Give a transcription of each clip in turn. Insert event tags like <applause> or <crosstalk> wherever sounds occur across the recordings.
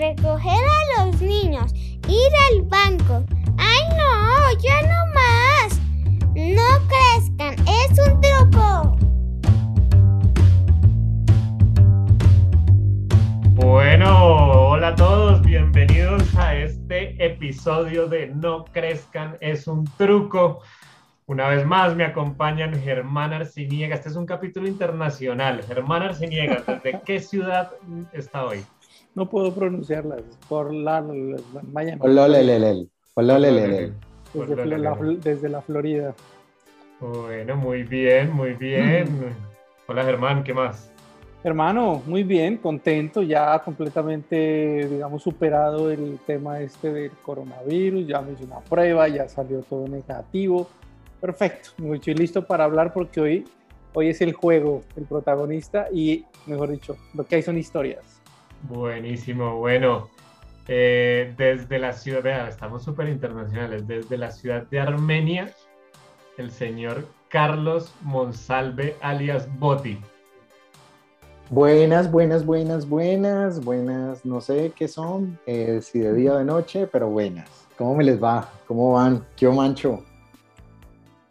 recoger a los niños, ir al banco. ¡Ay no! ¡Ya no más! No crezcan, es un truco. Bueno, hola a todos, bienvenidos a este episodio de No crezcan, es un truco. Una vez más me acompañan Germán Arciniega. Este es un capítulo internacional. Germán Arciniega, ¿desde qué ciudad está hoy? No puedo pronunciarlas por la, Miami. Desde, la, desde la Florida. Bueno, muy bien, muy bien. Hola Germán, ¿qué más? Hermano, muy bien, contento, ya completamente, digamos, superado el tema este del coronavirus, ya me hice una prueba, ya salió todo negativo Perfecto, mucho y listo para hablar porque hoy, hoy es el juego, el protagonista y, mejor dicho, lo que hay son historias. Buenísimo, bueno. Eh, desde la ciudad, vea, estamos súper internacionales, desde la ciudad de Armenia, el señor Carlos Monsalve, alias Boti. Buenas, buenas, buenas, buenas, buenas, no sé qué son, eh, si de día o de noche, pero buenas. ¿Cómo me les va? ¿Cómo van? ¿Qué mancho?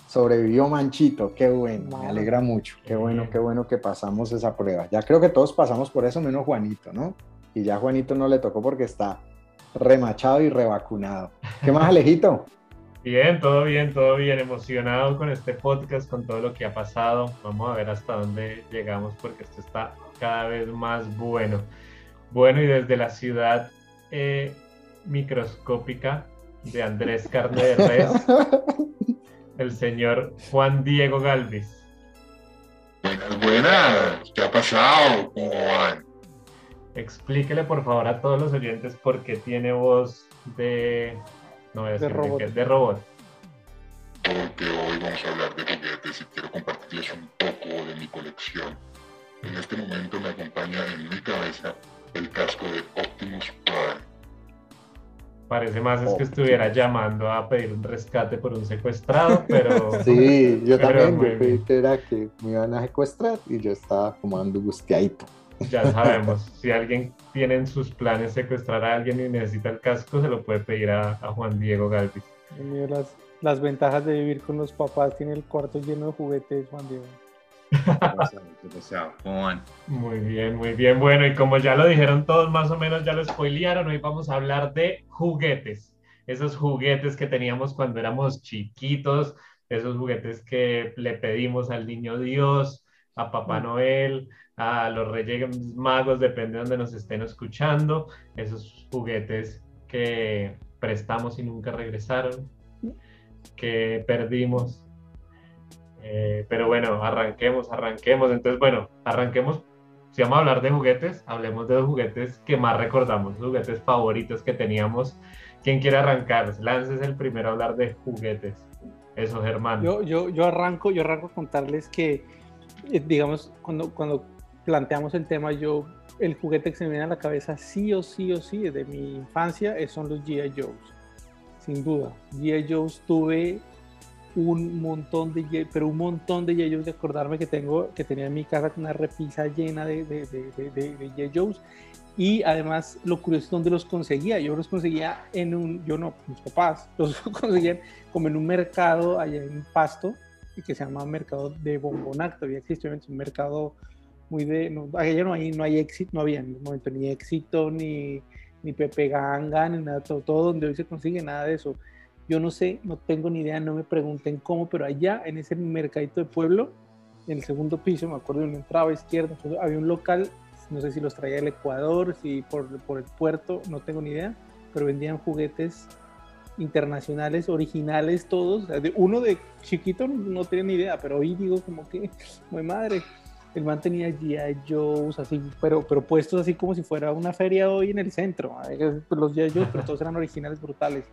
Sobrevivió Manchito, qué bueno, me alegra mucho, qué bueno, qué bueno que pasamos esa prueba. Ya creo que todos pasamos por eso, menos Juanito, ¿no? Y ya Juanito no le tocó porque está remachado y revacunado. ¿Qué más, <laughs> Alejito? Bien, todo bien, todo bien, emocionado con este podcast, con todo lo que ha pasado. Vamos a ver hasta dónde llegamos porque esto está cada vez más bueno. Bueno, y desde la ciudad eh, microscópica de Andrés Carne de Res, <laughs> el señor Juan Diego Galvis. Buenas, buenas. ¿Qué ha pasado? ¿Cómo van? Explíquele por favor a todos los oyentes por qué tiene voz de... No voy a decir de robot. De, robot. Porque hoy vamos a hablar de juguetes y quiero compartirles un poco de mi colección. En este momento me acompaña en mi cabeza el casco de Optimus Prime Parece más es que estuviera llamando a pedir un rescate por un secuestrado, pero... <laughs> Sí, yo también, yo pedí que era que me iban a secuestrar y yo estaba como angustiadito. Ya sabemos, <laughs> si alguien tiene en sus planes secuestrar a alguien y necesita el casco, se lo puede pedir a, Juan Diego Galvis. Las, las ventajas de vivir con los papás, tiene el cuarto lleno de juguetes, Juan Diego. Muy bien, muy bien. Bueno, y como ya lo dijeron todos, más o menos ya lo spoilearon, hoy vamos a hablar de juguetes. Esos juguetes que teníamos cuando éramos chiquitos, esos juguetes que le pedimos al niño Dios, a Papá mm. Noel, a los Reyes Magos, depende de donde nos estén escuchando, esos juguetes que prestamos y nunca regresaron, que perdimos eh, pero bueno, arranquemos, arranquemos. Entonces, bueno, arranquemos. Si vamos a hablar de juguetes, hablemos de los juguetes que más recordamos, los juguetes favoritos que teníamos. ¿Quién quiere arrancar? Lances el primero a hablar de juguetes. Eso, Germán. Yo, yo, yo arranco, yo arranco a contarles que, eh, digamos, cuando, cuando planteamos el tema, yo, el juguete que se me viene a la cabeza sí o sí o sí desde mi infancia son los G.I. Joes. Sin duda. G.I. Joes tuve un montón de, pero un montón de J. de acordarme que tengo, que tenía en mi casa una repisa llena de, de, de, de, J. Y además, lo curioso es dónde los conseguía. Yo los conseguía en un, yo no, mis papás <laughs> los conseguían como en un mercado allá en Pasto, que se llama Mercado de Bombonac. Todavía existe, un mercado muy de, no, allá no hay, no hay éxito, no había en el momento ni éxito, ni, ni Pepe Ganga, ni nada, todo, todo donde hoy se consigue nada de eso yo no sé, no tengo ni idea, no me pregunten cómo, pero allá en ese mercadito de pueblo, en el segundo piso, me acuerdo, una entraba a izquierda, había un local, no sé si los traía el Ecuador, si por, por el puerto, no tengo ni idea, pero vendían juguetes internacionales, originales todos. Uno de chiquito no tenía ni idea, pero hoy digo como que, <laughs> muy madre, el man tenía G.I. Joe's así, pero, pero puestos así como si fuera una feria hoy en el centro. Los G.I. Joe's, pero <laughs> todos eran originales brutales.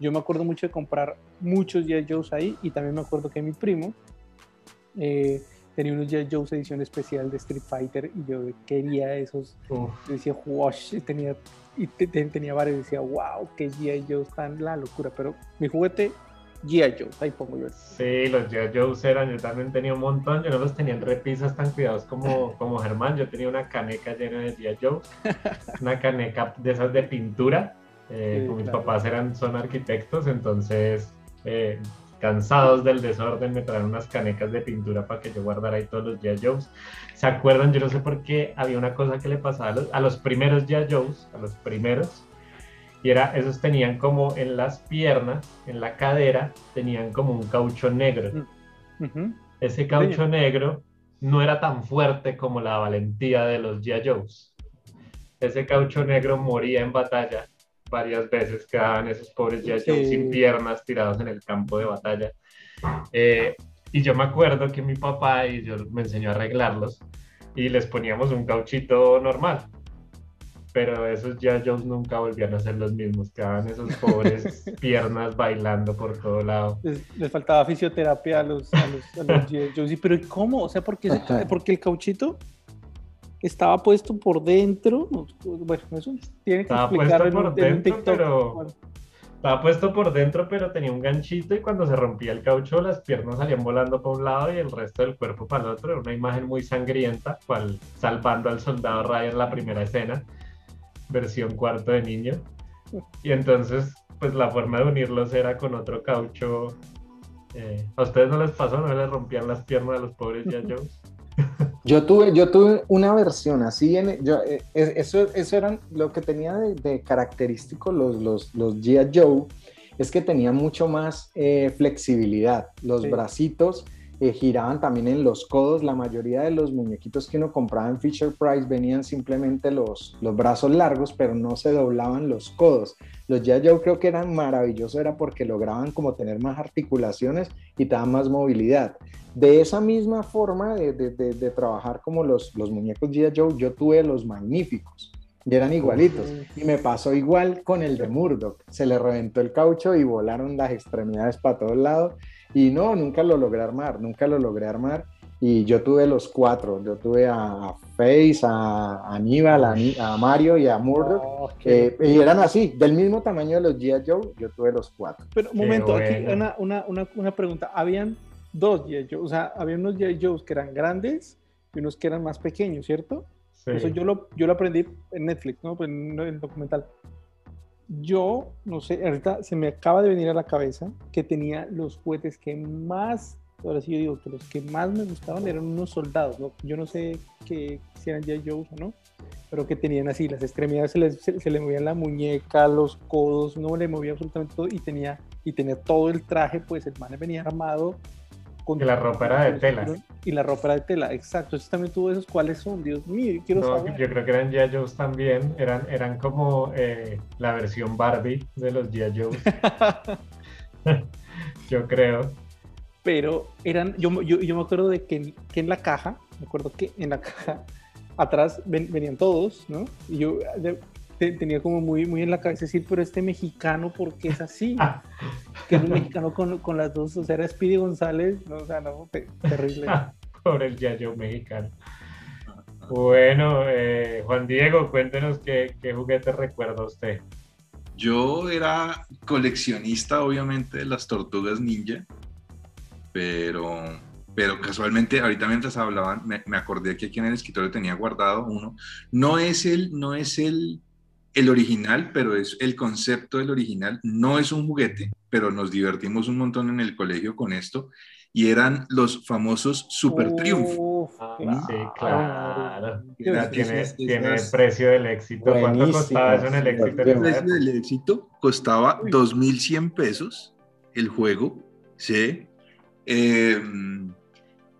Yo me acuerdo mucho de comprar muchos G.I. Joe's ahí y también me acuerdo que mi primo eh, tenía unos G.I. Joe's edición especial de Street Fighter y yo quería esos. decía, wow, tenía, y tenía varios y decía, wow, qué G.I. Joe's tan la locura. Pero mi juguete G.I. Joe, ahí pongo yo. Sí, los G.I. Joe's eran, yo también tenía un montón, yo no los tenía en repisas tan cuidados como, <laughs> como Germán, yo tenía una caneca llena de G.I. Joe, una caneca de esas de pintura, eh, Sí, como mis claro. papás eran, son arquitectos, entonces eh, cansados del desorden me traen unas canecas de pintura para que yo guardara ahí todos los G.I. Joe's. ¿Se acuerdan? Yo no sé por qué había una cosa que le pasaba a los, a los primeros G.I. Joe's, a los primeros, y era, esos tenían como en las piernas, en la cadera, tenían como un caucho negro. Ujú. Ese caucho negro no era tan fuerte como la valentía de los G.I. Joe's. Ese caucho negro moría en batalla varias veces, quedaban esos pobres. Joe Sí. sin piernas tirados en el campo de batalla. Eh, y yo me acuerdo que mi papá y yo me enseñó a arreglarlos y les poníamos un cauchito normal. Pero esos G.I. Joe's nunca volvían a ser los mismos, quedaban esos pobres <laughs> piernas bailando por todo lado. Les, les faltaba fisioterapia a los, a los, a los. <laughs> Sí, pero ¿y cómo? O sea, ¿por qué se- porque el cauchito estaba puesto por dentro. No, Bueno, eso tiene que Estaba explicar puesto en por en dentro, TikTok. pero- Bueno, Estaba puesto por dentro, pero tenía un ganchito y cuando se rompía el caucho, las piernas salían volando para un lado y el resto del cuerpo para el otro. Era una imagen muy sangrienta, cual salvando al soldado Ryan en la primera escena, versión cuarto de niño. Y entonces, pues la forma de unirlos era con otro caucho. eh, ¿A ustedes no les pasó? ¿No les rompían las piernas a los pobres G.I. Joe's? <laughs> Yo tuve, yo tuve una versión así, en, yo, eh, es- eso, eso eran lo que tenía de, de característico los, los, los G.I. Joe, es que tenían mucho más eh, flexibilidad. Los Sí. bracitos eh, giraban también en los codos. La mayoría de los muñequitos que uno compraba en Fisher Price venían simplemente los, los brazos largos, pero no se doblaban los codos. Los G.I. Joe creo que eran maravillosos, era porque lograban como tener más articulaciones y te daban más movilidad. De esa misma forma de, de- de- de trabajar como los, los muñecos G.I. Joe, yo tuve los magníficos y eran igualitos. Y me pasó igual con el de Murdoch. Se le reventó el caucho y volaron las extremidades para todos lados. Y no, nunca lo logré armar, nunca lo logré armar. Y yo tuve los cuatro. Yo tuve a, a Face, a Aníbal, a, Mario y a Murdoch. oh, Eh, y eran así, del mismo tamaño de los G.I. Joe, yo tuve los cuatro. Pero un momento, aquí una, una, una, una pregunta. Habían dos G.I. Joe, o sea, había unos G.I. Joes que eran grandes y unos que eran más pequeños, ¿cierto? Sí. Eso yo lo, yo lo aprendí en Netflix, ¿no? Pues En el documental. Yo, no sé, ahorita se me acaba de venir a la cabeza que tenía los juguetes que más, ahora sí yo digo que los que más me gustaban eran unos soldados, ¿no? Yo no sé que si eran G.I. Joes o no, pero que tenían así, las extremidades se les, se, se movían la muñeca, los codos, no le movía absolutamente todo y tenía, y tenía todo el traje, pues el man venía armado. Con Y la ropa era de tela. Y la ropa era de tela, exacto. Entonces también tuvo esos, ¿cuáles son? Dios mío, yo quiero No, saber. yo creo que eran G.I. Joe's también, eran, eran como eh, la versión Barbie de los G.I. Joe's, <laughs> yo creo. pero eran, yo, yo, yo me acuerdo de que, que en la caja, me acuerdo que en la caja atrás ven- venían todos, ¿no? Y yo te- tenía como muy, muy en la cabeza decir, pero este mexicano, ¿por qué es así? Ah, <laughs> Que es un mexicano con, con las dos, o sea, era Speedy González, no, o sea, no, te- terrible. <laughs> Por el. Joe mexicano. Bueno, eh, Juan Diego, cuéntenos qué, qué juguete recuerda usted. Yo era coleccionista, obviamente, de las tortugas ninja, pero, pero casualmente, ahorita mientras hablaban, me, me acordé que aquí en el escritorio tenía guardado uno. No es el, no es el, el original, pero es el concepto del original. No es un juguete, pero nos divertimos un montón en el colegio con esto. Y eran los famosos Super. Uf, Ah, sí, claro. Era-. Tiene, esas- tiene esas- precio del éxito. ¿Cuánto costaba eso en el éxito? el precio del éxito costaba Uy. 2.100 pesos el juego, ¿sí? Eh,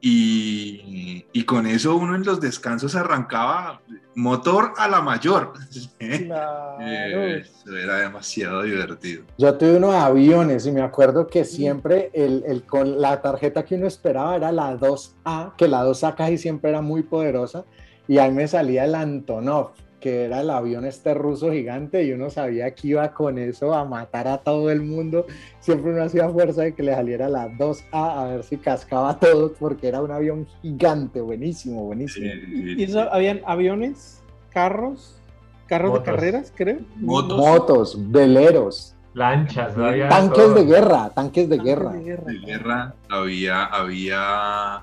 y, y con eso uno en los descansos arrancaba motor a la mayor. ¿sí? <laughs> Claro. Eh, Eso era demasiado divertido. Yo tuve unos aviones y me acuerdo que siempre el, el- con la tarjeta que uno esperaba era la 2A, que la 2A casi siempre era muy poderosa, y ahí me salía el Antonov, que era el avión este ruso gigante, y uno sabía que iba con eso a matar a todo el mundo. Siempre uno hacía fuerza de que le saliera la 2A a ver si cascaba <laughs> a todos, porque era un avión gigante, buenísimo, buenísimo. Y eso, habían aviones, carros, carros Motos. de carreras, creo. Motos. Motos, veleros. Lanchas, no había Tanques todo. de guerra, tanques de guerra. De guerra. de guerra, había, había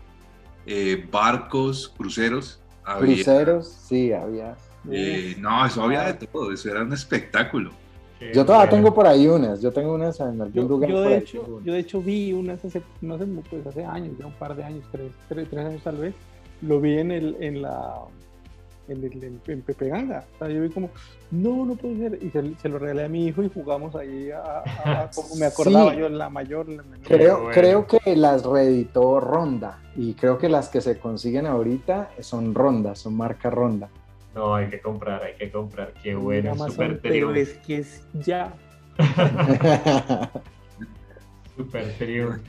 eh, barcos, cruceros, había, Cruceros, sí, había. Eh, no, eso había de todo, eso era un espectáculo. Qué Yo todavía bueno. tengo por ahí unas, yo tengo unas en algún Yo, lugar yo de hecho, yo de hecho vi unas hace, no sé, pues hace años, ya un par de años, tres, tres, tres años tal vez, lo vi en el, en la, en, el, en, en Pepe Ganga. O sea, yo vi como, no, no puede ser, y se, se lo regalé a mi hijo y jugamos ahí a, a- a- <laughs> como me acordaba Sí. yo, la mayor, la menor. Creo, bueno. creo que las reeditó Ronda y creo que las que se consiguen ahorita son Ronda, son marca Ronda. No, hay que comprar, hay que comprar. Qué En bueno, Amazon, super triunfo. es que es ya. <laughs> Super triunfo.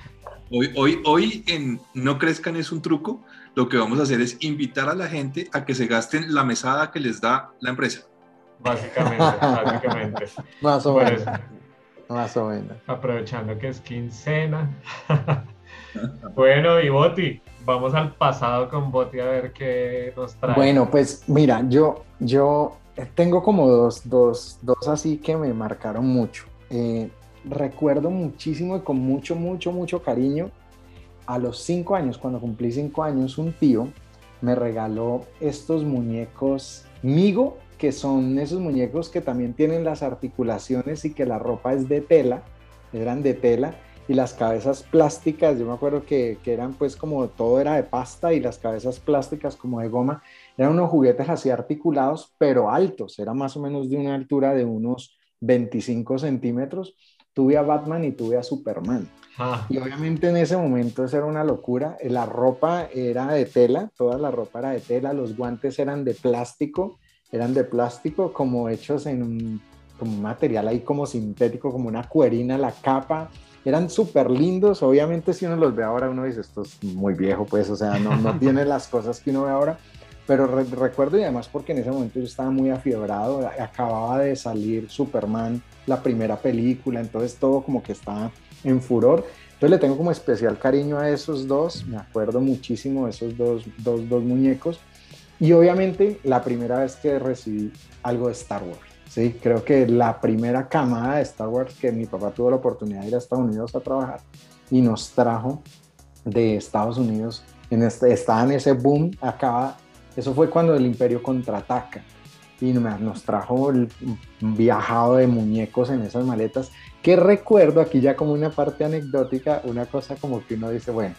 Hoy, hoy, hoy en No Crezcan es un truco, lo que vamos a hacer es invitar a la gente a que se gasten la mesada que les da la empresa. Básicamente, <laughs> básicamente. más o menos, más o menos. aprovechando que es quincena. <laughs> bueno, y Boti, vamos al pasado con Boti a ver qué nos trae. Bueno, pues mira, yo, yo tengo como dos, dos, dos así que me marcaron mucho. Eh, recuerdo muchísimo y con mucho, mucho, mucho cariño. A los cinco años, cuando cumplí cinco años, un tío me regaló estos muñecos Migo, que son esos muñecos que también tienen las articulaciones y que la ropa es de tela, eran de tela, y las cabezas plásticas, yo me acuerdo que, que eran pues como todo era de pasta y las cabezas plásticas como de goma, eran unos juguetes así articulados, pero altos, era más o menos de una altura de unos 25 centímetros. Tuve a Batman y tuve a Superman. Ah, Y obviamente en ese momento eso era una locura. La ropa era de tela, toda la ropa era de tela, los guantes eran de plástico, eran de plástico como hechos en un, como un material ahí como sintético, como una cuerina, la capa. Eran súper lindos, obviamente si uno los ve ahora uno dice esto es muy viejo pues, o sea, no, no <laughs> tiene las cosas que uno ve ahora, pero re- recuerdo y además porque en ese momento yo estaba muy afiebrado, acababa de salir Superman, la primera película, entonces todo como que estaba en furor. Entonces le tengo como especial cariño a esos dos, me acuerdo muchísimo de esos dos, dos, dos muñecos. Y obviamente la primera vez que recibí algo de Star Wars, ¿sí? Creo que la primera camada de Star Wars que mi papá tuvo la oportunidad de ir a Estados Unidos a trabajar y nos trajo de Estados Unidos, en este, estaba en ese boom, acaba, eso fue cuando el Imperio contraataca y nos trajo el viajado de muñecos en esas maletas, que recuerdo aquí ya como una parte anecdótica, una cosa como que uno dice, bueno,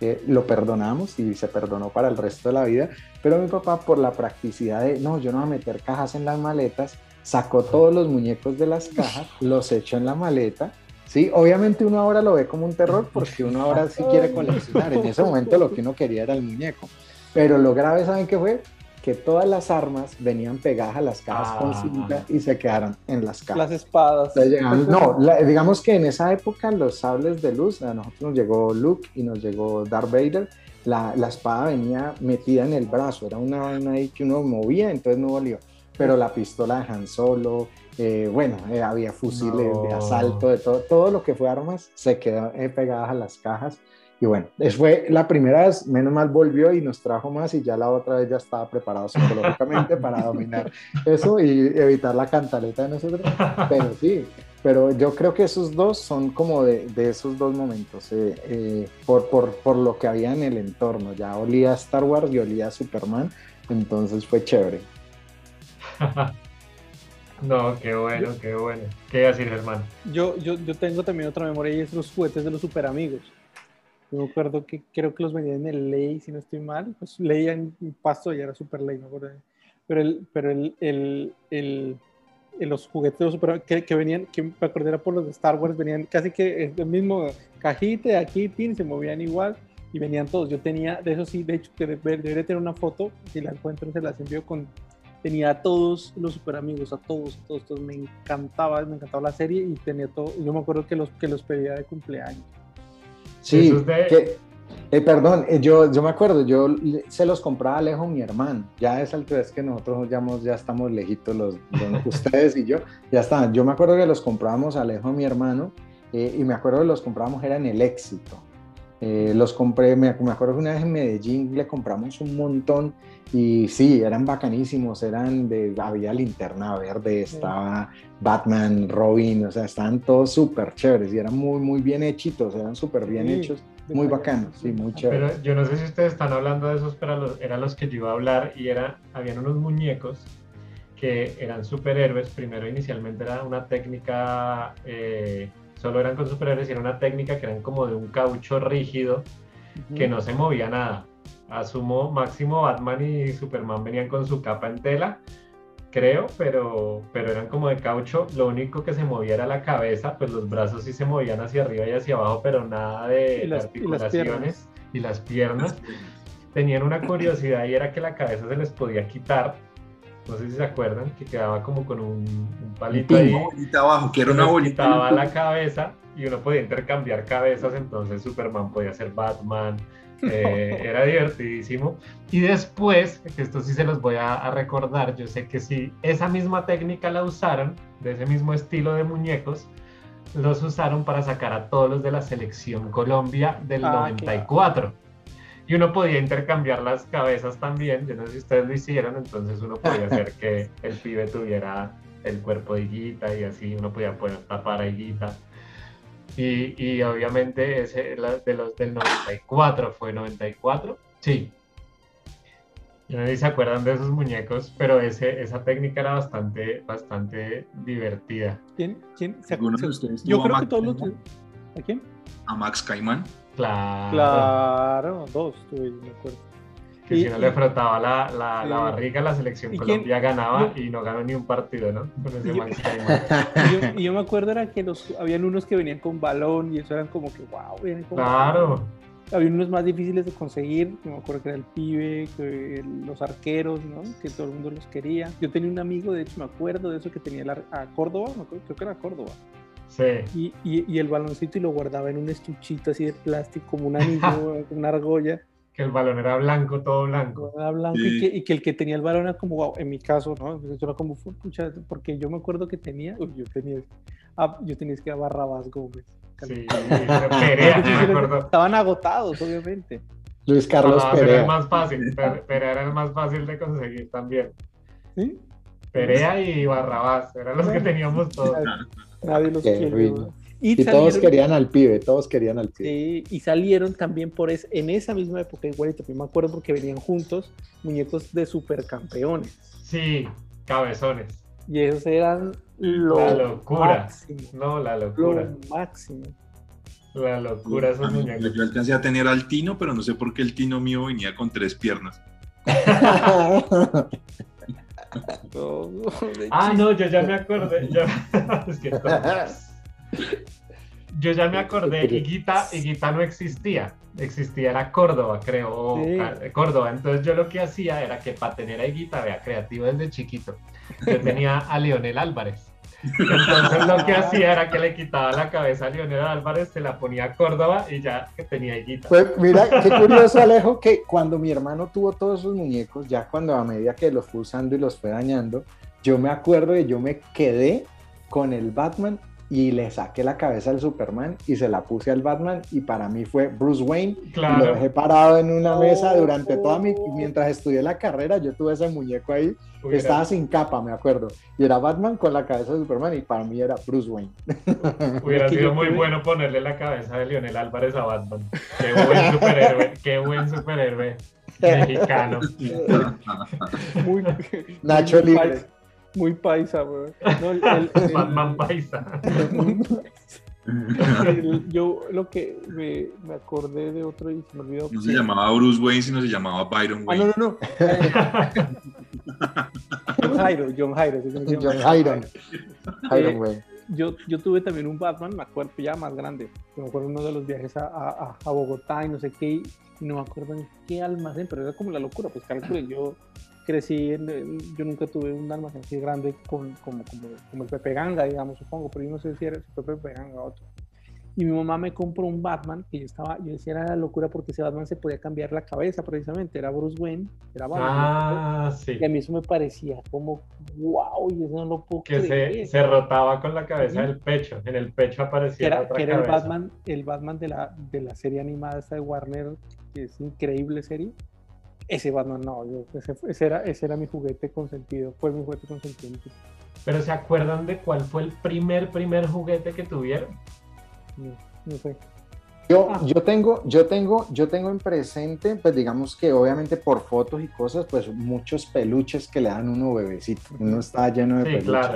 eh, lo perdonamos y se perdonó para el resto de la vida, pero mi papá por la practicidad de, no, yo no voy a meter cajas en las maletas, sacó todos los muñecos de las cajas, los echó en la maleta, sí, obviamente uno ahora lo ve como un terror porque uno ahora sí quiere coleccionar, en ese momento lo que uno quería era el muñeco, pero lo grave, ¿saben qué fue? Que todas las armas venían pegadas a las cajas con Ah. cinta y se quedaron en las cajas. Las espadas. No, la- digamos que en esa época los sables de luz, a nosotros nos llegó Luke y nos llegó Darth Vader, la, la espada venía metida en el brazo, era una vaina ahí que uno movía, entonces no volvió. Pero la pistola de Han Solo, eh, bueno, eh, había fusiles de asalto, de todo, todo lo que fue armas se quedó eh, pegadas a las cajas. Y bueno, es- fue la primera vez, menos mal volvió y nos trajo más y ya la otra vez ya estaba preparado psicológicamente <laughs> para dominar eso y evitar la cantaleta de nosotros. Pero sí, pero yo creo que esos dos son como de, de esos dos momentos, eh, eh, por, por, por lo que había en el entorno. Ya olía a Star Wars y olía a Superman, entonces fue chévere. <laughs> no, qué bueno, qué bueno. ¿Qué iba a decir, hermano? Yo, yo, yo tengo también otra memoria y es los juguetes de los super amigos. Yo me acuerdo que creo que los vendían en el Ley, si no estoy mal. Pues leía en Pasto y era super Ley, me acuerdo. Pero, el, pero el, el, el, los juguetes de los super que, venían, que me acordé era por los de Star Wars, venían casi que el mismo cajita de aquí, se movían igual y venían todos. Yo tenía, de eso sí, de hecho, que debe- debería tener una foto, si la encuentro se las envío con, tenía a todos los super amigos, a todos, a todos, todos. me encantaba, me encantaba la serie y tenía todo, yo me acuerdo que los, que los pedía de cumpleaños. Sí, es de- que, eh, perdón, eh, yo, yo me acuerdo, yo le- se los compraba a Alejo, mi hermano. Ya a esa altura es que nosotros ya, hemos- ya estamos lejitos, los, los- <laughs> ustedes y yo, ya está. Yo me acuerdo que los comprábamos a Alejo, mi hermano, eh, y me acuerdo que los comprábamos era en el éxito. Eh, los compré, me, me acuerdo que una vez en Medellín le compramos un montón y sí, eran bacanísimos, eran de, había linterna verde, estaba Batman, Robin, o sea, estaban todos súper chéveres y eran muy, muy bien hechitos, eran súper bien Sí, hechos, muy bacanos, sí, muy chéveres. Pero yo no sé si ustedes están hablando de esos, pero los- eran los que yo iba a hablar y era, habían unos muñecos que eran superhéroes. Primero, inicialmente era una técnica, eh, solo eran con superhéroes y era una técnica que eran como de un caucho rígido que no se movía nada. Asumo, máximo Batman y Superman venían con su capa en tela, creo, pero, pero eran como de caucho. Lo único que se movía era la cabeza, pues los brazos sí se movían hacia arriba y hacia abajo, pero nada de Y las- y las articulaciones y las piernas. Tenían una curiosidad y era que la cabeza se les podía quitar. No sé si se acuerdan, que quedaba como con un, un palito ahí. Una bolita abajo, que era una bolita. quitaba la cabeza y uno podía intercambiar cabezas, entonces Superman podía ser Batman, <laughs> eh, era divertidísimo. Y después, que esto sí se los voy a, a recordar, yo sé que sí, esa misma técnica la usaron, de ese mismo estilo de muñecos, los usaron para sacar a todos los de la selección Colombia del Ah, 94. Y uno podía intercambiar las cabezas también, yo no sé si ustedes lo hicieron, entonces uno podía <laughs> hacer que el pibe tuviera el cuerpo de Higuita y así uno podía poner tapar a Higuita. Y, y obviamente ese de los del 94 fue 94, sí. Yo no sé si se acuerdan de esos muñecos, pero ese, esa técnica era bastante, bastante divertida. ¿Quién? ¿Quién? ¿Se- ¿Alguno de ustedes Yo creo que Max todos los... ¿A quién? A Max Caimán. Claro. Claro, dos tuve, me acuerdo. Que Y- si no y- le frotaba la, la, la Sí. barriga, la selección ¿Y quién? Colombia ganaba Yo- y no ganó ni un partido, ¿no? Con ese <laughs> Y yo-. Y me acuerdo era que los, habían unos que venían con balón y eso eran como que, wow, vienen con Claro. balón. Había unos más difíciles de conseguir, me acuerdo que era el pibe, que los arqueros, ¿no? Que todo el mundo los quería. Yo tenía un amigo, de hecho me acuerdo de eso, que tenía la- a Córdoba, me acuerdo, creo que era Córdoba. Sí. Y, y, y el baloncito y lo guardaba en un estuchito así de plástico, como un anillo, <laughs> una argolla. Que el balón era blanco, todo blanco. Era blanco Sí. y, que, y que el que tenía el balón era como, wow, en mi caso, ¿no? Yo era como, "Fu- pucha, porque yo me acuerdo que tenía, uy, yo tenía, ah, yo tenía que a Barrabás Gómez. Sí, Perea, me <laughs> acuerdo. Estaban agotados, obviamente. Luis Carlos Barrabás era el Perea. más fácil, Pe- Perea era el más fácil de conseguir también. ¿Sí? Perea y Barrabás, eran los que teníamos todos. Nadie los Qué quiere. Y todos querían al pibe, todos querían al pibe. sí, y salieron también por es, en esa misma época, igualito, yo me acuerdo porque venían juntos muñecos de supercampeones. Sí, cabezones. Y esos eran lo La locura. máximo. No, la Lo locura. máximo. La locura esos A mí- muñecos. Yo alcancé a tener al Tino, pero no sé por qué el Tino mío venía con tres piernas. <laughs> <laughs> Ah, no, yo ya me acordé. yo- <laughs> es que cosas. Yo ya me acordé, Higuita, Higuita no existía. Existía era Córdoba, creo. Sí. Ca- Córdoba. Entonces yo lo que hacía era que para tener a Higuita, vea, creativo desde chiquito, yo tenía a Leonel Álvarez. Entonces lo que hacía era que le quitaba la cabeza a Leonel Álvarez, se la ponía a Córdoba y ya que tenía Higuita. Pues mira, qué curioso Alejo que cuando mi hermano tuvo todos esos muñecos, ya cuando a medida que los fue usando y los fue dañando, yo me acuerdo de yo me quedé con el Batman y le saqué la cabeza al Superman y se la puse al Batman y para mí fue Bruce Wayne y lo Claro. dejé parado en una mesa Oh. durante toda mi mientras estudié la carrera yo tuve ese muñeco ahí Hubiera- estaba sin capa me acuerdo y era Batman con la cabeza de Superman y para mí era Bruce Wayne <laughs> Hubiera que sido muy tuve- bueno ponerle la cabeza de Leonel Álvarez a Batman. Qué buen superhéroe, qué buen superhéroe mexicano. Muy, <laughs> Nacho muy Libre. Muy paisa, güey. No, el- el- el- Batman Paisa. el- yo lo que me, me acordé de otro y se me olvidó. No se llamaba Bruce Wayne, sino se llamaba Byron Ah, Wayne. no, no, no. John Jairo, John Jairo. John Hyron Hyron Eh, güey Yo, yo tuve también un Batman, me acuerdo, ya más grande. Me acuerdo uno de los viajes a, a- a Bogotá y no sé qué, y no me acuerdo en qué almacén, pero era como la locura. Pues calculé, yo crecí, en, yo nunca tuve un almacén así grande con, como, como, como el Pepe Ganga, digamos, supongo, pero yo no sé si era fue Pepe Ganga o otro. Y mi mamá me compró un Batman que yo estaba, yo decía era la locura porque ese Batman se podía cambiar la cabeza precisamente, era Bruce Wayne, era Batman. Ah, sí. Y a mí eso me parecía como, wow, y eso no lo puedo Que se, creer. se rotaba con la cabeza Ujú. del pecho. En el pecho que aparecía la era, otra que era el. Batman, el Batman de la, de la serie animada esta de Warner, que es increíble serie. Ese Batman no, yo- ese, ese era, ese era mi juguete consentido, fue mi juguete consentido. Pero ¿se acuerdan de cuál fue el primer, primer juguete que tuvieron? No, no sé. Yo, Ah. yo tengo, yo tengo, yo tengo en presente, pues digamos que obviamente por fotos y cosas, pues muchos peluches que le dan uno bebecito. Uno está lleno de Sí, peluches. claro.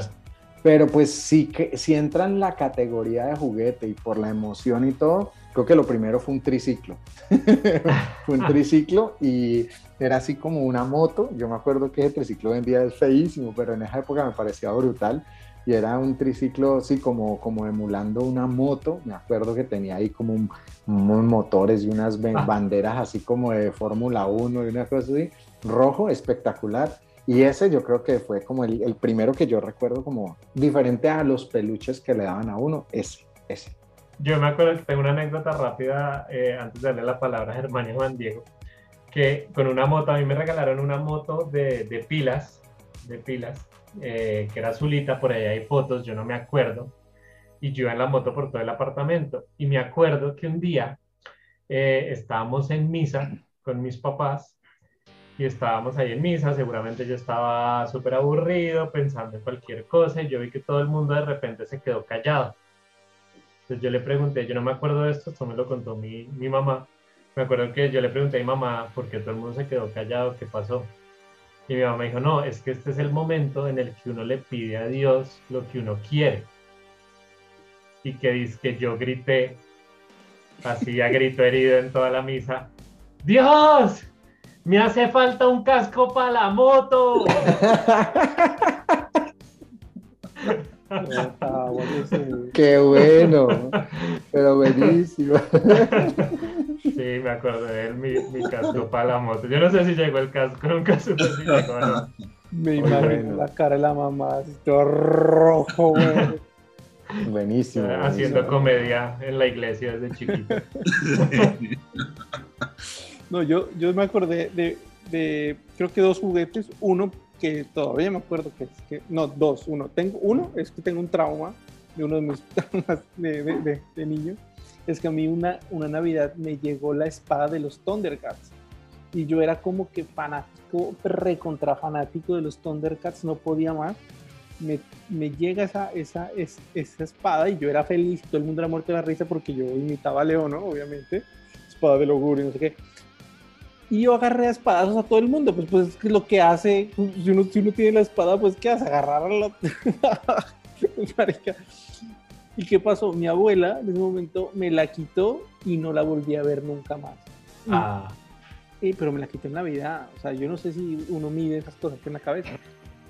Pero pues sí que si entra en la categoría de juguete y por la emoción y todo, creo que lo primero fue un triciclo. <laughs> fue un triciclo y era así como una moto. Yo me acuerdo que ese triciclo vendía es feísimo, pero en esa época me parecía brutal. Y era un triciclo así como, como emulando una moto. Me acuerdo que tenía ahí como un- unos motores y unas Ah. banderas así como de Fórmula 1 y una cosa así. Rojo, espectacular. Y ese yo creo que fue como el, el primero que yo recuerdo como diferente a los peluches que le daban a uno. Ese, ese. Yo me acuerdo que tengo una anécdota rápida eh, antes de darle la palabra a Germán y Juan Diego, que con una moto, a mí me regalaron una moto de, de pilas, de pilas, eh, que era azulita, por ahí hay fotos, yo no me acuerdo, y yo iba en la moto por todo el apartamento, y me acuerdo que un día eh, estábamos en misa con mis papás, y estábamos ahí en misa, seguramente yo estaba súper aburrido, pensando en cualquier cosa, y yo vi que todo el mundo de repente se quedó callado. Entonces yo le pregunté, yo no me acuerdo de esto, esto me lo contó mi, mi mamá. Me acuerdo que yo le pregunté a mi mamá por qué todo el mundo se quedó callado, qué pasó. Y mi mamá me dijo, no, es que este es el momento en el que uno le pide a Dios lo que uno quiere. Y que dice que yo grité, así a grito herido en toda la misa, Dios, me hace falta un casco para la moto. <laughs> Buenísimo. <laughs> Qué bueno, pero buenísimo. <laughs> Sí, me acuerdo de él, mi, mi casco para la moto. Yo no sé si llegó el casco, nunca supe si llegó o no. Me imagino la cara de la mamá, así todo rojo, güey. Buenísimo. Haciendo buenísimo. comedia en la iglesia desde chiquito. <laughs> No, yo, yo me acordé de, de, creo que dos juguetes. Uno que todavía me acuerdo que es que, no, dos. Uno, tengo, uno es que tengo un trauma de uno de mis <laughs> traumas de, de, de- niño. Es que a mí una, una Navidad me llegó la espada de los Thundercats. Y yo era como que fanático, recontra fanático de los Thundercats, no podía más. Me, me llega esa, esa, es- esa espada y yo era feliz. Todo el mundo era muerto de la risa porque yo imitaba a León, ¿no? Obviamente. Espada del augurio, no sé qué. Y yo agarré a espadazos a todo el mundo. Pues, pues es lo que hace, si uno, si uno tiene la espada, pues ¿qué hace? Agarrar a la. <laughs> Marica. ¿Y qué pasó? Mi abuela en ese momento me la quitó y no la volví a ver nunca más. Ah, Eh, pero me la quitó en Navidad. O sea, yo no sé si uno mide esas cosas en la cabeza.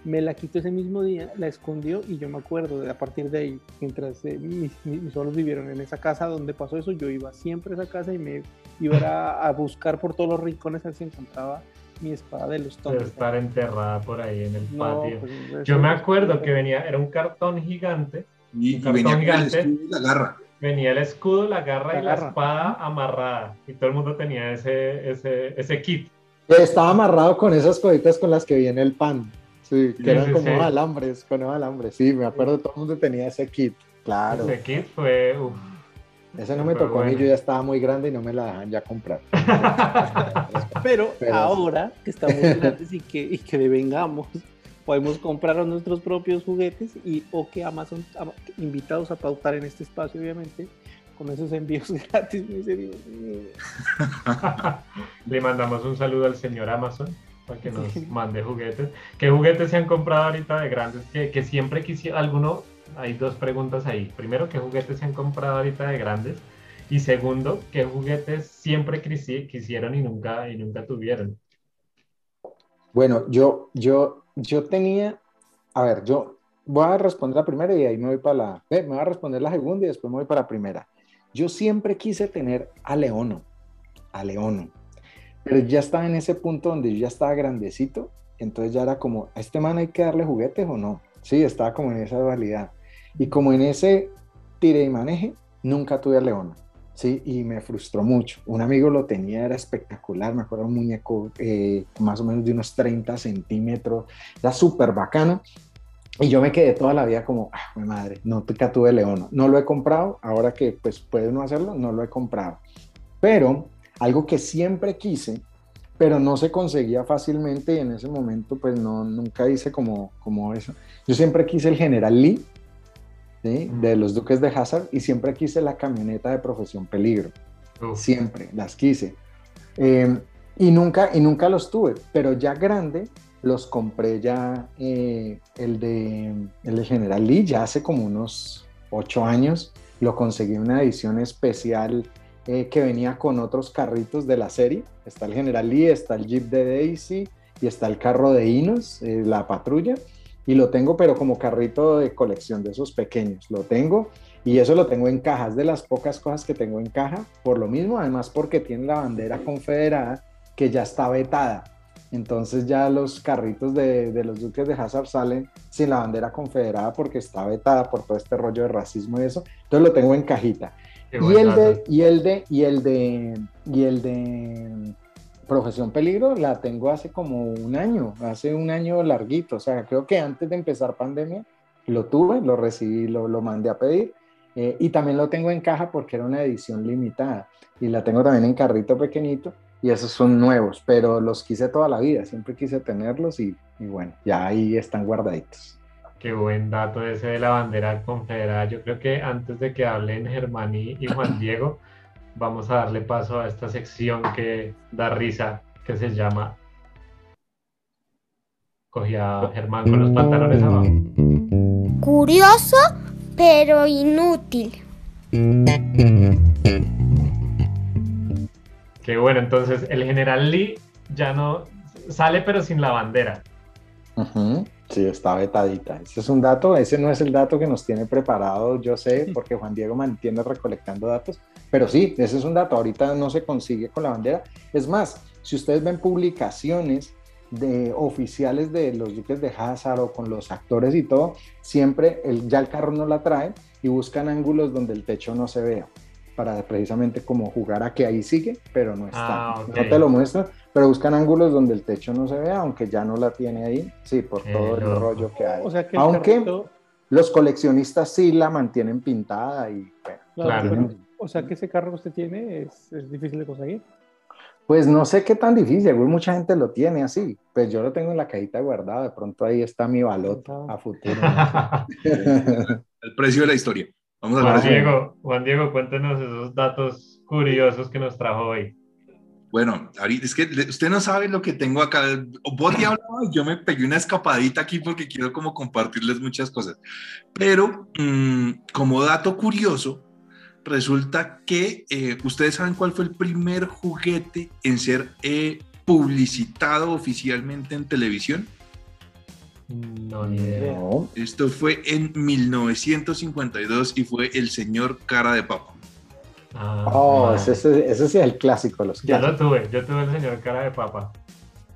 Me la quitó ese mismo día, la escondió y yo me acuerdo de a partir de ahí, mientras eh, mis, mis, mis solos vivieron en esa casa donde pasó eso, yo iba siempre a esa casa y me iba a, a buscar por todos los rincones a ver si encontraba mi espada de los debe Thundercats. estar enterrada por ahí en el No, patio. pues, Yo me acuerdo que venía, era un cartón gigante, Y, y venía con el escudo y la garra. venía el escudo, la garra La y la garra. espada amarrada. Y todo el mundo tenía ese, ese, ese kit. Estaba amarrado con esas coditas con las que viene el pan. Sí, que Sí, eran sí, como sí. alambres, con alambres. Sí, me acuerdo, todo el mundo tenía ese kit. Claro. Ese kit fue... uf. Ese no me tocó a mí, bueno. yo ya estaba muy grande y no me la dejan ya comprar. <laughs> Pero, Pero- ahora que estamos <laughs> grandes y que, y que devengamos, podemos comprar nuestros propios juguetes y o que Amazon, ama- invitados a pautar en este espacio, obviamente, con esos envíos <laughs> gratis. <laughs> Le mandamos un saludo al señor Amazon para que nos mande juguetes. ¿Qué juguetes se han comprado ahorita de grandes que, que siempre quisieron? Alguno, hay dos preguntas ahí. Primero, ¿qué juguetes se han comprado ahorita de grandes? Y segundo, ¿qué juguetes siempre quisi- quisieron y nunca, y nunca tuvieron? Bueno, yo, yo, yo tenía, a ver, yo voy a responder la primera y ahí me voy para la, me voy a responder la segunda y después me voy para la primera. Yo siempre quise tener a Leono, a Leono, pero ya estaba en ese punto donde yo ya estaba grandecito, entonces ya era como, ¿a este man hay que darle juguetes o no? Sí, estaba como en esa dualidad. Y como en ese tire y maneje, nunca tuve a Leona. Sí, y me frustró mucho. Un amigo lo tenía, era espectacular, me acuerdo un muñeco eh, más o menos de unos 30 centímetros, era súper bacano. Y yo me quedé toda la vida como, ah, mi madre, no tuve Leona. No lo he comprado, ahora que pues puede hacerlo, no lo he comprado. Pero algo que siempre quise, pero no se conseguía fácilmente y en ese momento pues no, nunca hice como, como eso. Yo siempre quise el General Lee, de los Duques de Hazard y siempre quise la camioneta de Profesión Peligro. Siempre, las quise. Em, y, nunca, y nunca los tuve, pero ya grande los compré ya eh, el, de, el General Lee, ya hace como unos ocho años. Lo conseguí en una edición especial eh, que venía con otros carritos de la serie. Está el General Lee, está el Jeep de Daisy y está el carro de Inos, eh, la patrulla y lo tengo pero como carrito de colección de esos pequeños, lo tengo y eso lo tengo en cajas, de las pocas cosas que tengo en caja, por lo mismo, además porque tiene la bandera confederada que ya está vetada. Entonces ya los carritos de, de, los duques de Hazard salen sin la bandera confederada porque está vetada por todo este rollo de racismo y eso. Entonces lo tengo en cajita. Y el, de, y el de, y el de, y el de Profesión Peligro la tengo hace como un año, hace un año larguito, o sea, creo que antes de empezar pandemia lo tuve, lo recibí, lo, lo mandé a pedir eh, y también lo tengo en caja porque era una edición limitada y la tengo también en carrito pequeñito y esos son nuevos, pero los quise toda la vida, siempre quise tenerlos y, y bueno, ya ahí están guardaditos. Qué buen dato ese de la bandera confederada. Yo creo que antes de que hablen Germán y Juan Diego, vamos a darle paso a esta sección que da risa, que se llama Cogía Germán con los pantalones abajo. Curioso, pero inútil. Qué bueno, entonces el general Lee ya no sale, pero sin la bandera. Sí, está vetadita. Ese es un dato, ese no es el dato que nos tiene preparado, yo sé, porque Juan Diego mantiene recolectando datos, pero sí, ese es un dato. Ahorita no se consigue con la bandera. Es más, si ustedes ven publicaciones de oficiales de los Duques de Hazard o con los actores y todo, siempre el, ya el carro no la trae y buscan ángulos donde el techo no se vea para precisamente como jugar a que ahí sigue, pero no está. Ah, no te lo muestran, pero buscan ángulos donde el techo no se vea, aunque ya no la tiene ahí, sí, por todo el rollo que hay. aunque los coleccionistas sí la mantienen pintada y claro. O sea que ese carro que usted tiene es, es, difícil de conseguir. Pues no sé qué tan difícil, mucha gente lo tiene así, pues yo lo tengo en la cajita guardada, de pronto ahí está mi baloto a futuro. <laughs> el precio de la historia. Vamos a Juan Diego, Juan Diego, cuéntenos esos datos curiosos que nos trajo hoy. Bueno, ahorita es que usted no sabe lo que tengo acá. Vos ya hablaba yo me pegué una escapadita aquí porque quiero como compartirles muchas cosas. Pero mm, como dato curioso, resulta que eh, ustedes saben cuál fue el primer juguete en ser eh, publicitado oficialmente en televisión. No, ni idea. Esto fue en 1952 y fue El Señor Cara de Papa. Ah, oh, ese, ese, ese, es el clásico. Los Yo lo tuve, yo tuve El Señor Cara de Papa.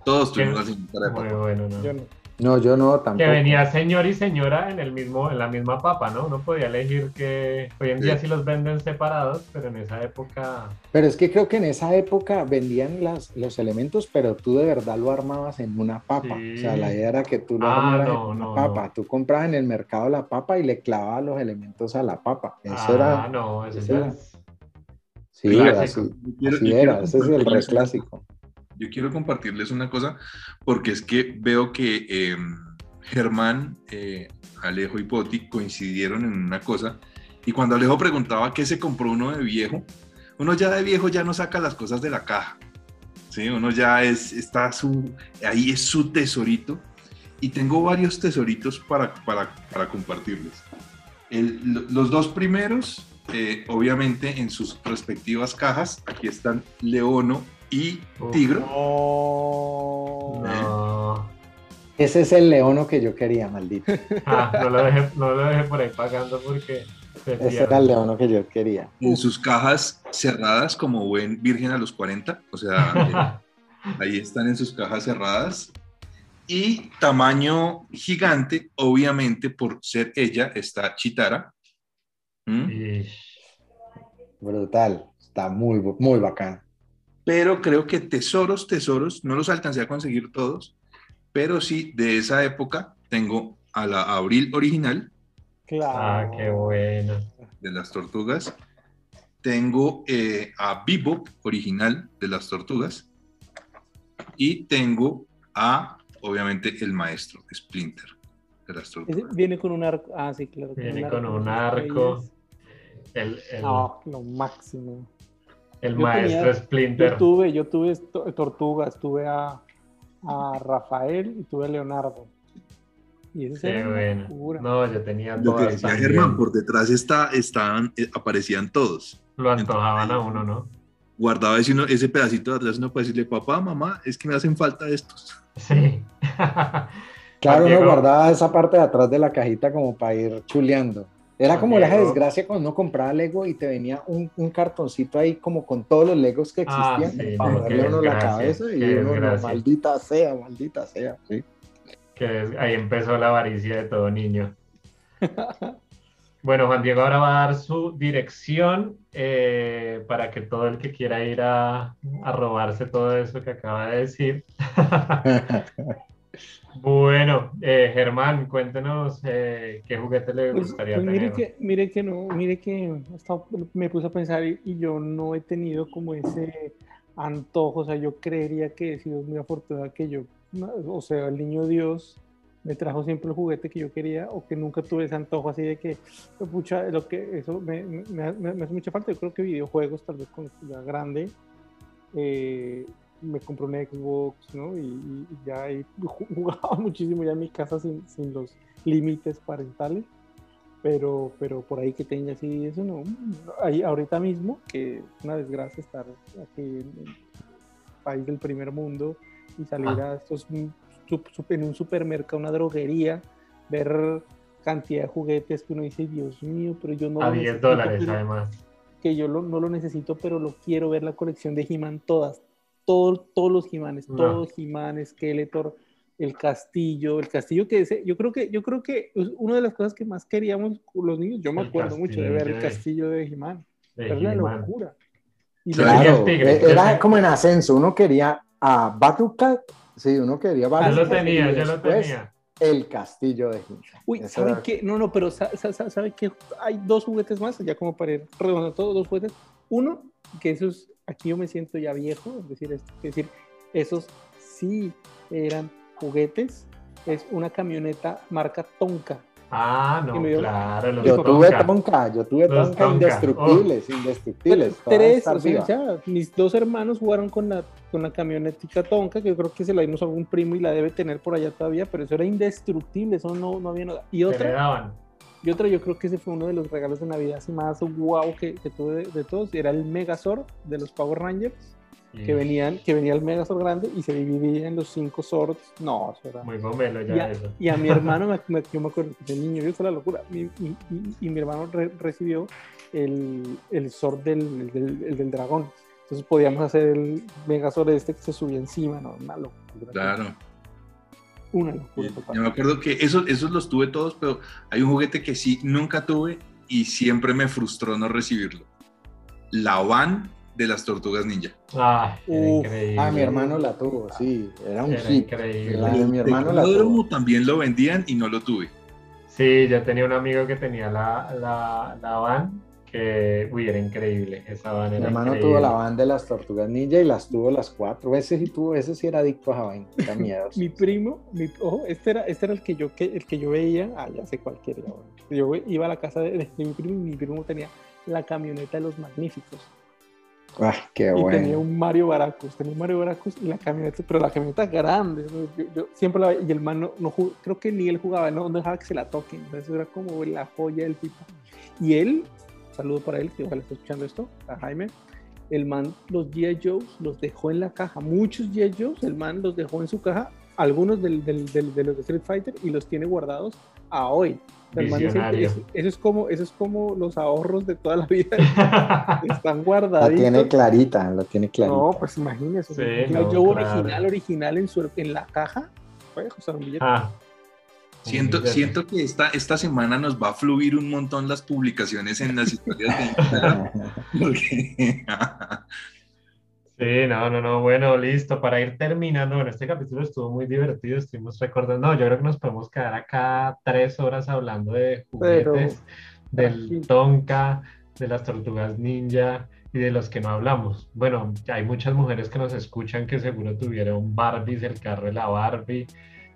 Todos tuvimos El Señor Cara de Papa. Muy bueno, ¿no? Yo no. No, yo no tampoco. Que venía señor y señora en el mismo, en la misma papa, ¿no? Uno podía elegir que hoy en día sí los venden separados, pero en esa época. Pero es que creo que en esa época vendían las, los elementos, pero tú de verdad lo armabas en una papa. O sea, la idea era que tú lo ah, armaras en una papa. Tú comprabas en el mercado la papa y le clavabas los elementos a la papa. Eso ah, era. no, eso era. Sí, así, era. Ese es el re clásico yo quiero compartirles una cosa porque es que veo que em, Germán, eh, Alejo y Poti coincidieron en una cosa y cuando Alejo preguntaba qué se compró uno de viejo, uno ya de viejo ya no saca las cosas de la caja, ¿sí? Uno ya es, está su, ahí es su tesorito y tengo varios tesoritos para, para, para compartirles. los dos primeros, eh, obviamente en sus respectivas cajas, aquí están Leono y Tigro. No. Ese es el leono que yo quería, maldito. <laughs> Ah, no, lo dejé, no lo dejé por ahí pagando porque... Ese era el leono que yo quería. En sus cajas cerradas como buen virgen a los 40, o sea, eh, <laughs> ahí están en sus cajas cerradas. Y tamaño gigante, obviamente por ser ella, está Chitara. ¿Mm? Brutal. Está muy, muy bacán. Pero creo que tesoros, tesoros, no los alcancé a conseguir todos, pero sí de esa época tengo a la Abril original Claro. Ah, qué bueno. de las tortugas. Tengo eh, a Bebop original de las tortugas. Y tengo a, obviamente, el maestro Splinter de las tortugas. viene con un arco. Ah, sí, claro. Viene con un arco. estrellas. El, el, No, lo máximo. El yo maestro tenía- Splinter. Yo tuve, yo tuve to- tortugas, tuve a, a Rafael y tuve a Leonardo. Y ese Qué bueno. locura. No, yo tenía Lo que todas decía. Germán, por detrás está, estaban, eh, aparecían todos. Lo antojaban a uno, ¿no? Guardaba ese, uno- ese pedacito de atrás uno puede decirle, papá, mamá, es que me hacen falta estos. Sí. <laughs> Claro, uno guardaba esa parte de atrás de la cajita como para ir chuleando. Era como la desgracia cuando uno compraba Lego y te venía un, un cartoncito ahí como con todos los Legos que Ah, existían sí, para qué uno la cabeza y qué uno, no, desgracia. maldita sea, maldita sea. sí. que es- ahí empezó la avaricia de todo niño. <laughs> Bueno, Juan Diego ahora va a dar su dirección eh, para que todo el que quiera ir a, a robarse todo eso que acaba de decir. <laughs> Bueno, eh, Germán, cuéntenos eh, qué juguete le Pues, gustaría pues mire tener. que, mire que no, mire que hasta me puse a pensar y, y yo no he tenido como ese antojo, o sea, yo creería que he sido muy afortunada que yo, o sea, el niño Dios me trajo siempre el juguete que yo quería o que nunca tuve ese antojo así de que, pucha, lo que eso me, me- me- me hace mucha falta, yo creo que videojuegos tal vez con ya grande, eh, me compré un Xbox, ¿no? Y, y ya ju- <laughs> jugaba muchísimo ya en mi casa sin, sin los límites parentales, pero, pero por ahí que tenga así, eso no. Ahí, ahorita mismo, que es una desgracia estar aquí en el país del primer mundo y salir a estos, en un supermercado, una droguería, ver cantidad de juguetes que uno dice, Dios mío, pero yo no A lo 10 necesito, dólares, además. que yo lo- no lo necesito, pero lo quiero ver la colección de He-Man todas, todo- todos los He-Manes, No. todos He-Man, Skeletor, el castillo, el castillo que ese, yo creo que yo creo que es una de las cosas que más queríamos los niños, yo me El acuerdo mucho de ver el castillo de- de era una locura. Y Claro. tigre, eh, yo era como en ascenso. Uno quería a Battlecat, sí, uno quería Yo Battlecat. lo tenía, yo lo tenía. El castillo de He-Man. Uy, ¿saben era- qué? No, no, pero sa- sa- sa- ¿saben qué? Hay dos juguetes más, ya como para ir redondeando todo, dos juguetes. Uno, que esos, aquí yo me siento ya viejo, es decir, esto, es decir, esos sí eran juguetes, es una camioneta marca Tonka. Ah, no, dio- claro. los Yo tuve Tonka. Yo tuve Los Tonka Tonka, indestructibles, indestructibles. todas Tres, están o sea, vivas. ya, mis dos hermanos jugaron con la, con la camionetica Tonka, que yo creo que se la dimos a algún primo y la debe tener por allá todavía, pero eso era indestructible, eso no, no había nada. Y Se le otra, daban. Y otra, yo creo que ese fue uno de los regalos de Navidad así más guau que, que tuve de, de todos. Era el Megazord de los Power Rangers, Y que venían, que venía el Megazord grande y se dividía en los cinco Zords. No, eso era. Muy gomelo Y ya a, eso. y a mi hermano, <laughs> me, me- yo me acuerdo que de niño, yo fue la locura. Y, y- y- y mi hermano re- recibió el, el Zord del, del, el del dragón. Entonces podíamos hacer el Megazord este que se subía encima, ¿no? Una locura. Claro. Una locura. Yo me acuerdo que esos, esos los tuve todos, pero hay un juguete que sí nunca tuve y siempre me frustró no recibirlo. La van de las tortugas ninja. Era Uf. increíble. Ah, mi hermano la tuvo, sí, era un Era hit. increíble. La de mi hermano la tuvo. también lo vendían y no lo tuve. Sí, yo tenía un amigo que tenía la, la, la van, que, uy, era increíble. Esa van Mi hermano increíble. tuvo la banda de las tortugas ninja y las tuvo las cuatro. Ese sí tuvo, ese sí era adicto a vaina, <laughs> miedoso. Mi primo, mi, ojo, este era, este era el que yo que, el que yo veía, ah, ya sé cuál quería. bueno. Yo iba a la casa de, de mi primo y mi primo tenía la camioneta de los magníficos. Ah, qué Y tenía bueno. un Mario Baracus, tenía un Mario Baracus y la camioneta, pero la camioneta grande. ¿no? Yo, yo siempre la veía, y el man no, no creo que ni él jugaba, no, no dejaba que se la toquen. Entonces era como la joya del tipo. Y él, saludo para él, que ojalá esté escuchando esto, a Jaime. El man, los G.I. Joes los dejó en la caja. Muchos G.I. Joes, el man los dejó en su caja, algunos del, del- del- de los de Street Fighter, y los tiene guardados a hoy. El man dice que eso, eso es como, eso es como los ahorros de toda la vida. <laughs> Están La guardaditos. tiene clarita, la tiene clarita. No, pues imagínese. Sí, no, Joe claro. original, original en, su, en la caja, un billete. Ah, Siento, siento que esta, esta semana nos va a fluir un montón las publicaciones en las historias de Instagram. <laughs> porque- Sí, no, no, no, bueno, listo, para ir terminando, bueno, este capítulo estuvo muy divertido, estuvimos recordando, no, yo creo que nos podemos quedar acá tres horas hablando de Pero, juguetes, del tranquilo. Tonka, de las tortugas ninja y de los que no hablamos. Bueno, hay muchas mujeres que nos escuchan que seguro tuvieron Barbies, el carro de la Barbie.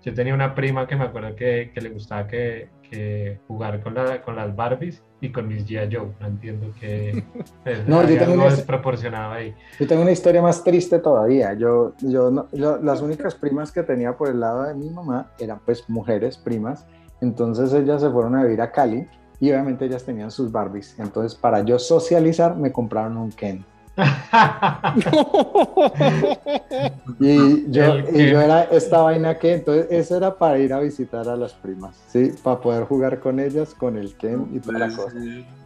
Yo tenía una prima que me acuerdo que, que le gustaba que, que jugar con, la, con las Barbies y con mis G.I. Joe. No entiendo que <laughs> No, yo tengo algo una- desproporcionado ahí. Yo tengo una historia más triste todavía. Yo, yo, no- yo- las únicas primas que tenía por el lado de mi mamá eran pues mujeres, primas. Entonces ellas se fueron a vivir a Cali y obviamente ellas tenían sus Barbies. Entonces para yo socializar me compraron un Ken. <laughs> Y yo, y yo era esta vaina que, entonces eso era para ir a visitar a las primas, ¿sí? Para poder jugar con ellas, con el Ken y toda la cosa.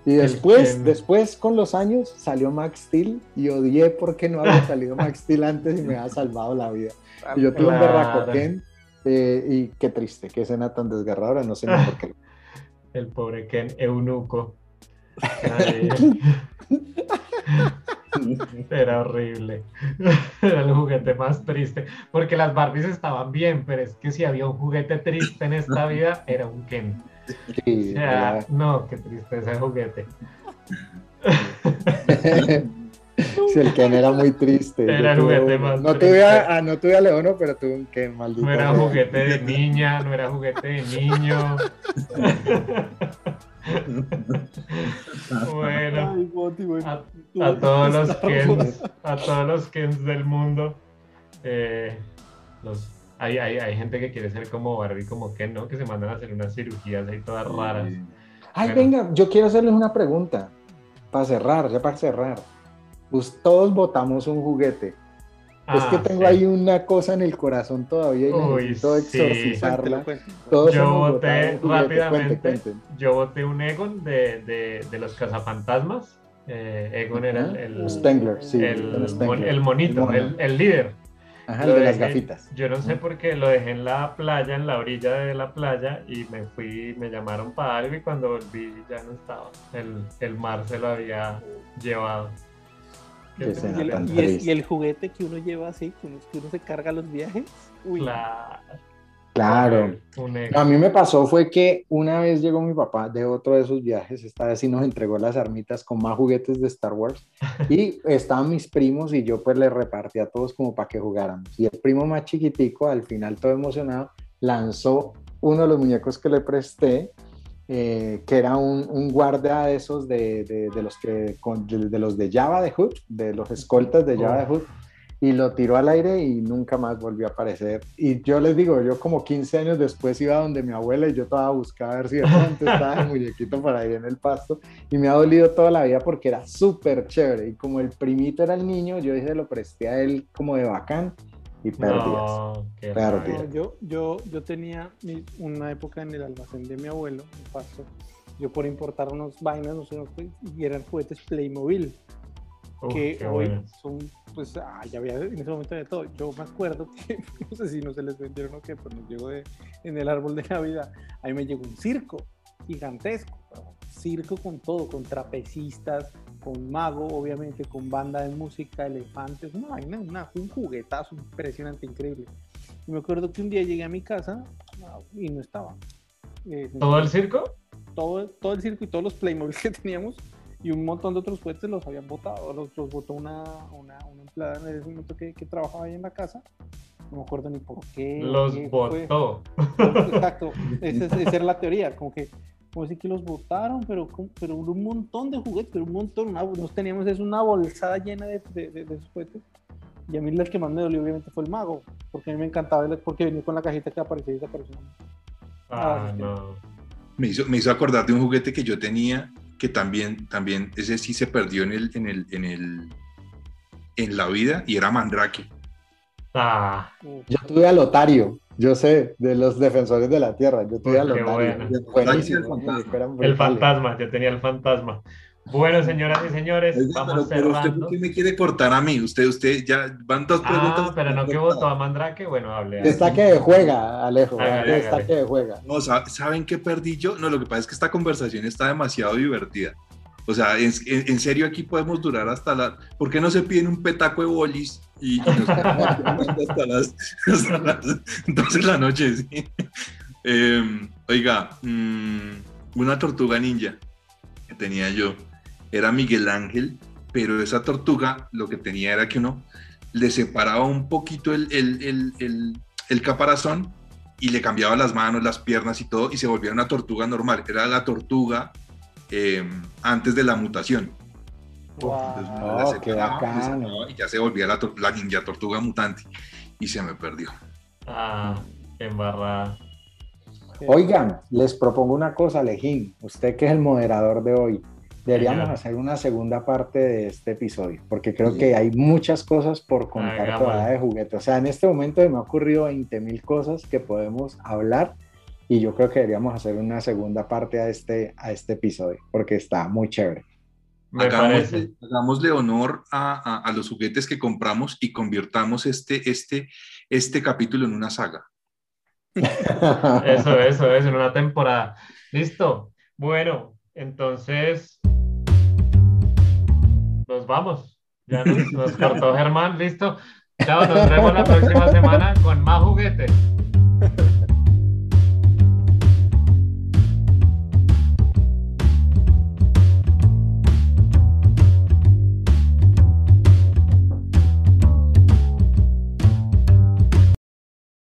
Y después, después con los años salió Max Steel y odié porque no había <laughs> salido Max Steel antes y me había salvado la vida. Y yo tuve un berraco Ken eh, y qué triste, qué escena tan desgarradora, no sé ni por qué. <laughs> El pobre Ken eunuco. <laughs> Era horrible. <laughs> Era el juguete más triste. Porque las Barbies estaban bien, pero es que si había un juguete triste en esta vida, era un Ken. Sí, O sea, era- no, qué tristeza ese juguete. <laughs> Sí, el Ken era muy triste. Era el juguete más no triste. tuve a, a- no tuve a Leono, pero tuve un Ken, maldito. No era juguete de niña, no era juguete de niño. Bueno. Ay, Boti, bueno. A, todos los. Kens, a todos los Kens del mundo. eh, los, hay, hay, hay gente que quiere ser como Barbie, como Ken, ¿no? Que se mandan a hacer unas cirugías ahí todas raras. Ay, Bueno. venga, yo quiero hacerles una pregunta. Para cerrar, ya para cerrar. Pues todos votamos un juguete. Es que Ah, tengo sí. ahí una cosa en el corazón todavía y Uy, necesito exorcizarla. Todos Yo voté rápidamente. Cuente, cuente. Yo voté un Egon de, de, de los cazafantasmas. Eh, Egon era el, el, Spengler, sí. el, Spengler. monito, El mono. el, el líder. Ajá, Lo el de las gafitas. Yo no sé por qué lo dejé en la playa, en la orilla de la playa, y me fui, me llamaron para algo y cuando volví ya no estaba. El, el mar se lo había llevado. Y el, y y juguete que uno lleva así, que uno, que uno se carga los viajes. Uy, Claro. Claro. No, a mí me pasó fue que una vez llegó mi papá de otro de esos viajes, esta vez sí nos entregó las armitas con más juguetes de Star Wars <laughs> y estaban mis primos y yo pues les repartí a todos como para que jugáramos. Y el primo más chiquitico, al final todo emocionado, lanzó uno de los muñecos que le presté, eh, que era un, un guarda de esos de, de- de los que con- de, de los de Java de Hood, de los escoltas de Java de Hood, y lo tiró al aire y nunca más volvió a aparecer. Y yo les digo, yo como 15 años después iba donde mi abuela y yo estaba buscando a ver si de pronto estaba el muñequito por ahí en el pasto y me ha dolido toda la vida porque era súper chévere y como el primito era el niño, yo dije lo presté a él como de bacán y pérdidas. No, Pérdidas. yo, yo, yo tenía mi- una época en el almacén de mi abuelo, en Pasto, yo por importar unos vainas, no sé, y eran juguetes Playmobil, Uf, que hoy bueno. son, pues, ah, ya había en ese momento de todo. Yo me acuerdo que, <laughs> no sé si no se les vendieron o qué, pero nos llegó de, en el árbol de Navidad, ahí me llegó un circo gigantesco, circo con todo, con trapecistas, con mago, obviamente, con banda de música, elefantes, una vaina, una- un juguetazo impresionante, increíble. Y me acuerdo que un día llegué a mi casa y no estaba. Eh, ¿Todo el circo? todo, todo el circo y todos los Playmobil <laughs> que teníamos y un montón de otros juguetes los habían botado, los, los botó una, una, una empleada en ese momento que, que trabajaba ahí en la casa, no me acuerdo ni por qué. Los qué fue. botó. Exacto, esa, es- esa era la teoría, como que, como decir que los botaron, pero, pero un montón de juguetes, pero un montón, una, nos teníamos es una bolsada llena de, de, de- de esos juguetes. Y a mí el que más me dolió obviamente fue el mago, porque a mí me encantaba, el- porque venía con la cajita que aparecía y desapareció. Ah, Ah, sí. no. Me hizo, me hizo acordar de un juguete que yo tenía que también, también, ese sí se perdió en el, en el, en el, en la vida y era Mandrake. Ah. Yo tuve a Lotario, yo sé, de los defensores de la tierra, yo tuve Uy, a qué Lotario. bueno. Buenísimo, El fantasma. yo tenía el fantasma. Bueno, señoras y señores, Oiga, vamos pero, pero usted cerrando. por qué me quiere cortar a mí? Usted, usted ya van dos preguntas. Ah, pero no que votó a Mandrake. Bueno, hable. Destaque de juega, Alejo. Hágale, Destaque hágale. de juega. No, sa- ¿saben qué perdí yo? No, lo que pasa es que esta conversación está demasiado divertida. O sea, en, serio aquí podemos durar hasta la... ¿Por qué no se piden un petaco de bolis y, nos <laughs> hasta las, hasta las 12 de la noche? sí? Eh, oiga, mm, una tortuga ninja que tenía yo era Miguel Ángel, pero esa tortuga lo que tenía era que uno le separaba un poquito el- el- el- el caparazón y le cambiaba las manos, las piernas y todo, y se volvía una tortuga normal. Era la tortuga eh, antes de la mutación. Entonces, la Oh, qué Y ya se volvía la, la ninja tortuga mutante. Y se me perdió. Ah, qué embarrada. Oigan, les propongo una cosa, Alejín. Usted que es el moderador de hoy. Deberíamos hacer una segunda parte de este episodio, porque creo que hay muchas cosas por contar todavía de juguete. O sea, en este momento me ha ocurrido 20 mil cosas que podemos hablar y yo creo que deberíamos hacer una segunda parte a este, a este episodio, porque está muy chévere. Hagámosle, hagámosle honor a, a- a los juguetes que compramos y convirtamos este, este, este capítulo en una saga. Eso, eso, eso, en una temporada. Listo. Bueno, entonces nos vamos. Ya nos, nos cortó Germán, listo. Chao, nos vemos la próxima semana con más